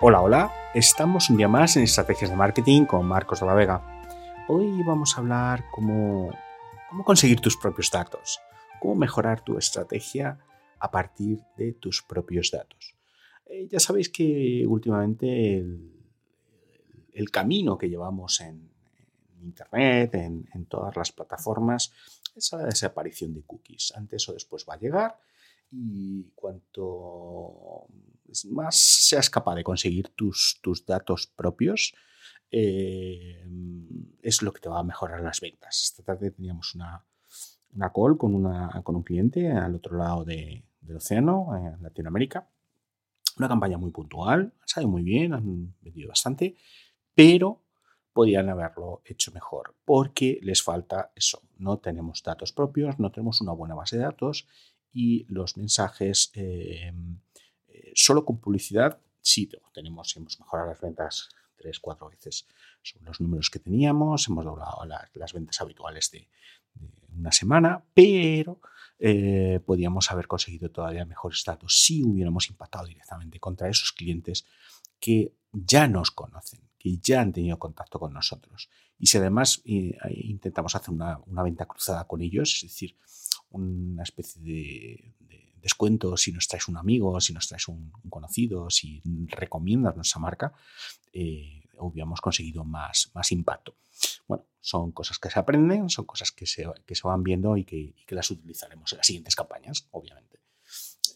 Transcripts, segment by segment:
Hola, hola, estamos un día más en Estrategias de Marketing con Marcos de la Vega. Hoy vamos a hablar cómo, cómo conseguir tus propios datos, cómo mejorar tu estrategia a partir de tus propios datos. Eh, ya sabéis que últimamente el, camino que llevamos en, Internet, en, en, todas las plataformas, es la desaparición de cookies. Antes o después va a llegar y cuanto más seas capaz de conseguir tus, tus datos propios, eh, es lo que te va a mejorar las ventas. Esta tarde teníamos una, una call con, una, con un cliente al otro lado del océano, en Latinoamérica. Una campaña muy puntual, ha salido muy bien, han vendido bastante, pero podían haberlo hecho mejor porque les falta eso. No tenemos datos propios, no tenemos una buena base de datos y los mensajes eh, solo con publicidad sí tenemos, hemos mejorado las ventas tres, cuatro veces son los números que teníamos, hemos doblado las ventas habituales de, una semana, pero eh, podíamos haber conseguido todavía mejores datos si hubiéramos impactado directamente contra esos clientes que ya nos conocen, que ya han tenido contacto con nosotros. Y si además intentamos hacer una, una, venta cruzada con ellos, es decir, una especie de, descuento si nos traes un amigo, si nos traes un, conocido, si recomiendas nuestra marca, eh, hubiéramos conseguido más, más impacto. Bueno, son cosas que se aprenden, son cosas que se, van viendo y que, las utilizaremos en las siguientes campañas, obviamente.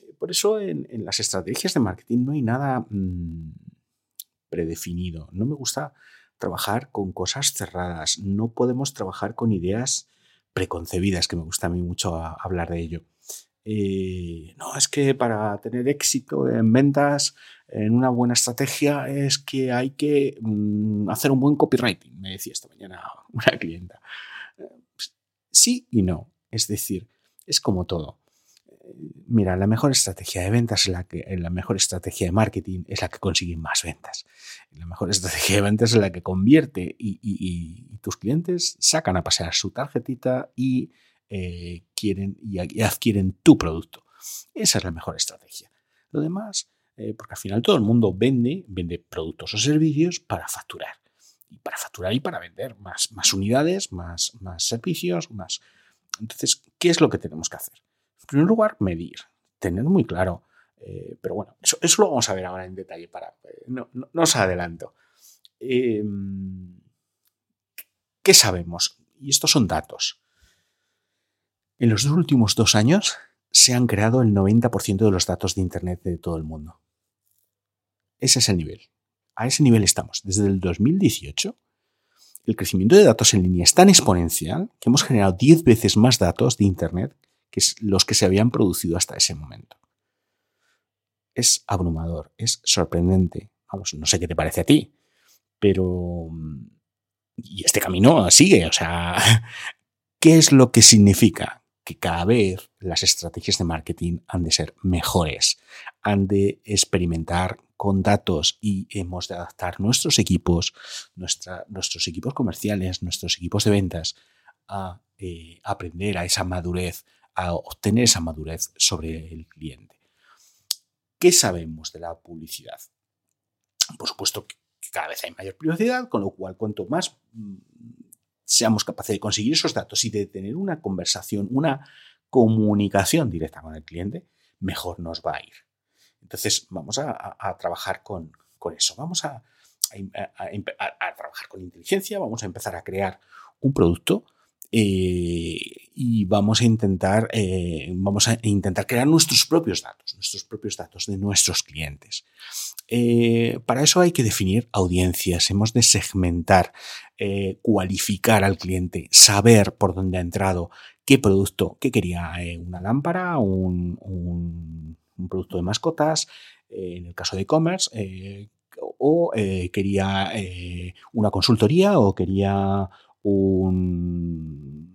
Eh, por eso en, las estrategias de marketing no hay nada mm, predefinido. No me gusta trabajar con cosas cerradas. No podemos trabajar con ideas preconcebidas, que me gusta a mí mucho hablar de ello. Eh, no, es que para tener éxito en ventas, en una buena estrategia, es que hay que mm, hacer un buen copywriting, me decía esta mañana una clienta. Pues, sí y no. Es decir, es como todo. Mira, la mejor estrategia de ventas la que, la mejor estrategia de marketing es la que consigue más ventas. La mejor estrategia de ventas es la que convierte y, tus clientes sacan a pasear su tarjetita y eh, quieren y, adquieren tu producto. Esa es la mejor estrategia. Lo demás, eh, porque al final todo el mundo vende, vende productos o servicios para facturar. Y para facturar y para vender más, más unidades, más, más servicios, más. Entonces, ¿qué es lo que tenemos que hacer? En primer lugar, medir, tener muy claro. Eh, pero bueno, eso, lo vamos a ver ahora en detalle. Para, eh, no, os adelanto. Em, ¿Qué sabemos? Y estos son datos. En los últimos dos años se han creado el 90% de los datos de Internet de todo el mundo. Ese es el nivel. A ese nivel estamos. Desde el 2018, el crecimiento de datos en línea es tan exponencial que hemos generado 10 veces más datos de Internet que los que se habían producido hasta ese momento. Es abrumador, es sorprendente. Vamos, no sé qué te parece a ti, pero... Y este camino sigue, o sea, ¿qué es lo que significa? Que cada vez las estrategias de marketing han de ser mejores, han de experimentar con datos y hemos de adaptar nuestros equipos, nuestros equipos comerciales, nuestros equipos de ventas a eh, aprender a esa madurez, a obtener esa madurez sobre el cliente. ¿Qué sabemos de la publicidad? Por supuesto que cada vez hay mayor privacidad, con lo cual cuanto más mm, seamos capaces de conseguir esos datos y de tener una conversación, una comunicación directa con el cliente, mejor nos va a ir. Entonces vamos a, trabajar con, eso, vamos a, a, trabajar con inteligencia, vamos a empezar a crear un producto eh, y vamos a intentar, eh, vamos a intentar crear nuestros propios datos, nuestros propios datos de nuestros clientes. Eh, para eso hay que definir audiencias, hemos de segmentar, cualificar al cliente, saber por dónde ha entrado, qué producto, qué quería, una lámpara, un, un, un, producto de mascotas, en el caso de e-commerce, o quería una consultoría o quería una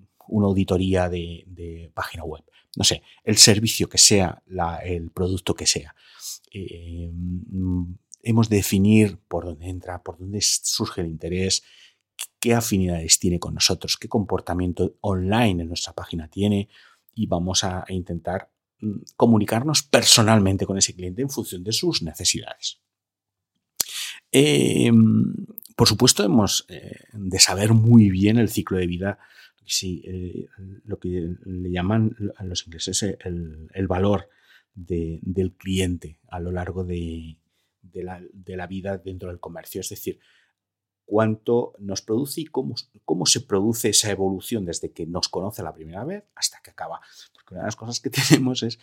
auditoría de, página web. No sé, el servicio que sea, el producto que sea. Eh, hemos de definir por dónde entra, por dónde surge el interés, qué afinidades tiene con nosotros, qué comportamiento online en nuestra página tiene y vamos a intentar mm, comunicarnos personalmente con ese cliente en función de sus necesidades. Em, por supuesto, hemos eh, de saber muy bien el ciclo de vida, sí, eh, lo que le llaman a los ingleses el, valor del cliente a lo largo de, la, vida dentro del comercio. Es decir, cuánto nos produce y cómo, se produce esa evolución desde que nos conoce la primera vez hasta que acaba. Porque una de las cosas que tenemos es eh,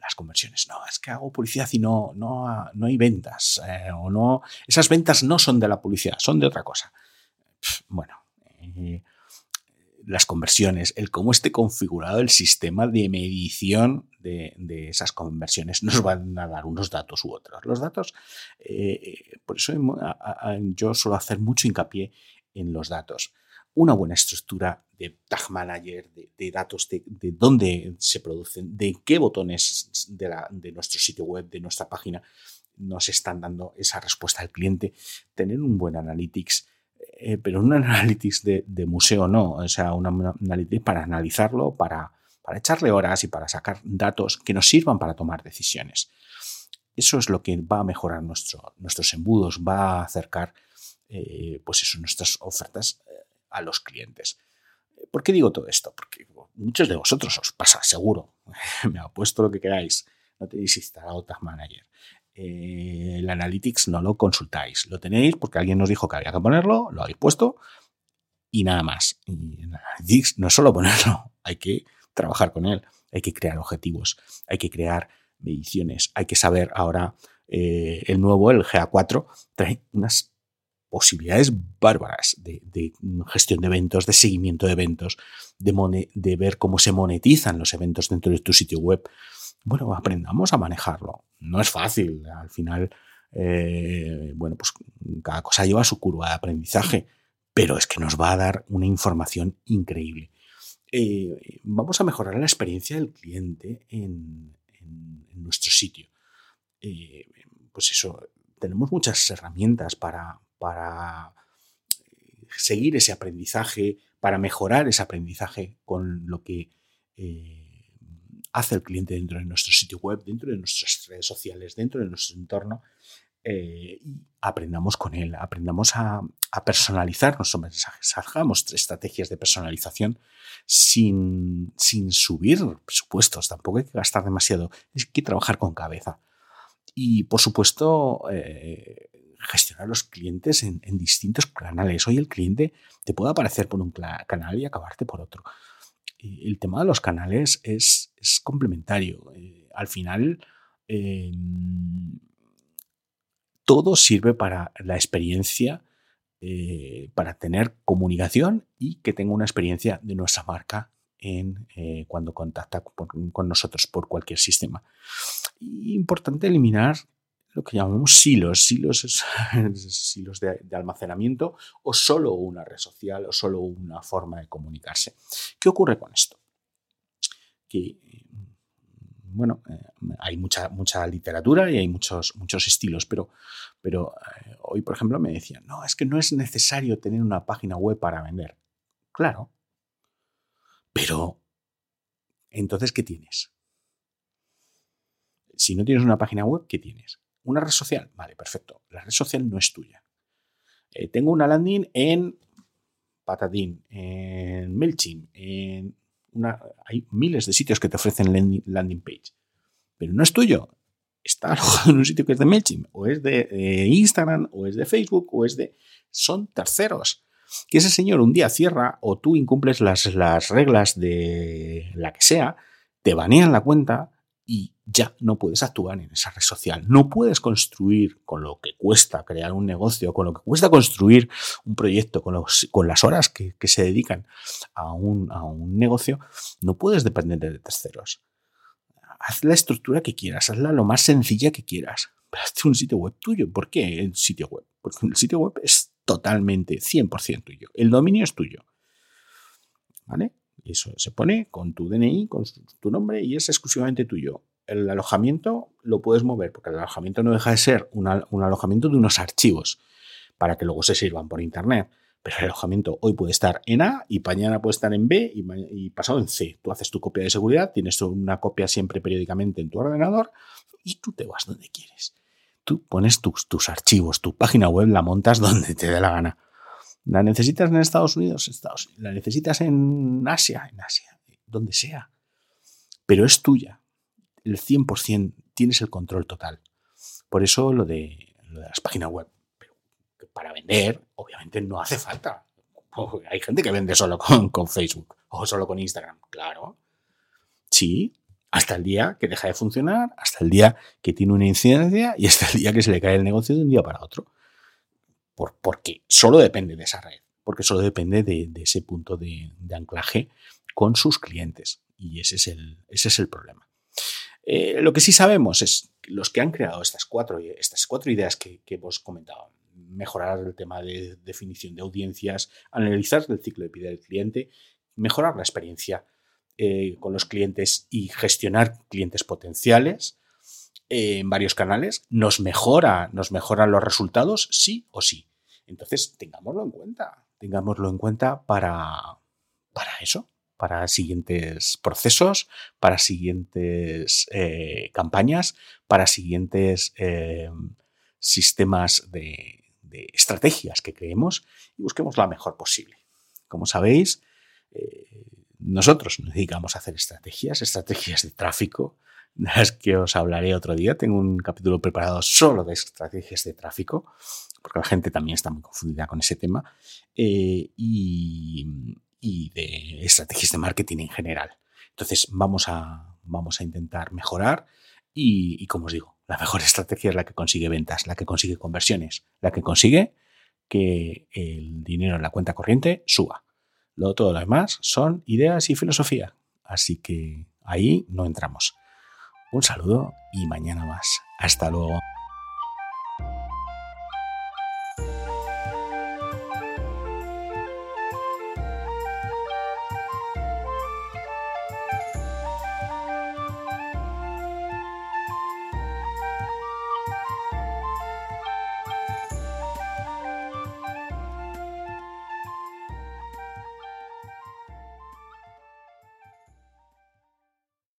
las conversiones. No, es que hago publicidad y no, no, no hay ventas. Eh, o no, esas ventas no son de la publicidad, son de otra cosa. bueno, eh, las conversiones, el cómo esté configurado el sistema de medición de, esas conversiones nos van a dar unos datos u otros. Los datos, eh, por eso yo suelo hacer mucho hincapié en los datos. Una buena estructura de Tag Manager, de, datos, de, dónde se producen, de qué botones de, nuestro sitio web, de nuestra página, nos están dando esa respuesta al cliente. Tener un buen analytics eh, pero un analytics de, museo no, o sea, un analytics para analizarlo, para, para echarle horas y para sacar datos que nos sirvan para tomar decisiones. Eso es lo que va a mejorar nuestro, nuestros embudos, va a acercar eh, pues eso, nuestras ofertas a los clientes. ¿Por qué digo todo esto? Porque muchos de vosotros os pasa, seguro. Me apuesto lo que queráis. No tenéis instalado Tag Manager. Eh, el Analytics no lo consultáis. Lo tenéis porque alguien nos dijo que había que ponerlo, lo habéis puesto y nada más. Y en no es solo ponerlo, hay que trabajar con él, hay que crear objetivos, hay que crear mediciones, hay que saber ahora eh, el nuevo, el GA4, trae unas posibilidades bárbaras de, gestión de eventos, de seguimiento de eventos, de, ver cómo se monetizan los eventos dentro de tu sitio web bueno, aprendamos a manejarlo. No es fácil, al final, eh, bueno, pues cada cosa lleva su curva de aprendizaje, pero es que nos va a dar una información increíble. Eh, vamos a mejorar la experiencia del cliente en, nuestro sitio. Eh, pues eso, tenemos muchas herramientas para, para seguir ese aprendizaje, para mejorar ese aprendizaje con lo que hace el cliente dentro de nuestro sitio web, dentro de nuestras redes sociales, dentro de nuestro entorno, eh, y aprendamos con él, aprendamos a, personalizar nuestros mensajes, hagamos estrategias de personalización sin, sin subir presupuestos, tampoco hay que gastar demasiado, hay que trabajar con cabeza. Y por supuesto, eh, gestionar los clientes en, distintos canales. Hoy el cliente te puede aparecer por un canal y acabarte por otro el tema de los canales es, complementario. Eh, al final, em, todo sirve para la experiencia, eh, para tener comunicación y que tenga una experiencia de nuestra marca en, eh, cuando contacta con, nosotros por cualquier sistema. importante eliminar lo que llamamos silos. Silos silos de, almacenamiento o solo una red social o solo una forma de comunicarse. ¿Qué ocurre con esto? Que, bueno, eh, hay mucha, mucha literatura y hay muchos, muchos estilos, pero, pero eh, hoy, por ejemplo, me decían, no, es que no es necesario tener una página web para vender. Claro. Pero, entonces, ¿qué tienes? Si no tienes una página web, ¿qué tienes? ¿Una red social? Vale, perfecto. La red social no es tuya. Eh, tengo una landing en Patadín, en MailChimp, hay miles de sitios que te ofrecen landing, page, pero no es tuyo. Está alojado en un sitio que es de MailChimp, o es de eh, Instagram, o es de Facebook, o es de... Son terceros. Que ese señor un día cierra o tú incumples las, las reglas de la que sea, te banean la cuenta, y ya no puedes actuar en esa red social. No puedes construir con lo que cuesta crear un negocio, con lo que cuesta construir un proyecto, con, con las horas que, se dedican a un, a un, negocio, no puedes depender de terceros. Haz la estructura que quieras, hazla lo más sencilla que quieras. Pero hazte un sitio web tuyo. ¿Por qué el sitio web? Porque el sitio web es totalmente 100% tuyo. El dominio es tuyo. ¿Vale? eso se pone con tu DNI, con tu nombre y es exclusivamente tuyo. El alojamiento lo puedes mover, porque el alojamiento no deja de ser un alojamiento de unos archivos para que luego se sirvan por Internet. Pero el alojamiento hoy puede estar en A y mañana puede estar en B y, pasado en C. Tú haces tu copia de seguridad, tienes una copia siempre periódicamente en tu ordenador y tú te vas donde quieres. Tú pones tus, archivos, tu página web la montas donde te dé la gana. ¿La necesitas en Estados Unidos? Estados ¿La necesitas en Asia? En Asia, donde sea. Pero es tuya. El 100% tienes el control total. Por eso lo de, lo de las páginas web. Pero para vender, obviamente no hace falta. Hay gente que vende solo con, Facebook o solo con Instagram. Claro. Sí, hasta el día que deja de funcionar, hasta el día que tiene una incidencia y hasta el día que se le cae el negocio de un día para otro. Por, porque solo depende de esa red, porque solo depende de, ese punto de, anclaje con sus clientes. Y ese es el, ese es el problema. Eh, lo que sí sabemos es que los que han creado estas cuatro, estas cuatro ideas que, que hemos mejorar el tema de definición de audiencias, analizar el ciclo de vida del cliente, mejorar la experiencia eh, con los clientes y gestionar clientes potenciales eh, en varios canales, nos mejora, nos mejoran los resultados, sí o sí. Entonces, tengámoslo en cuenta, tengámoslo en cuenta para, para eso, para siguientes procesos, para siguientes eh, campañas, para siguientes sistemas de, estrategias que creemos y busquemos la mejor posible. Como sabéis, nosotros nos dedicamos a hacer estrategias, estrategias de tráfico, de las que os hablaré otro día. Tengo un capítulo preparado solo de estrategias de tráfico, porque la gente también está muy confundida con ese tema, eh, y, de estrategias de marketing en general. Entonces vamos a, vamos a intentar mejorar y, como os digo, la mejor estrategia es la que consigue ventas, la que consigue conversiones, la que consigue que el dinero en la cuenta corriente suba. Lo, todo lo demás son ideas y filosofía. Así que ahí no entramos. Un saludo y mañana más. Hasta luego.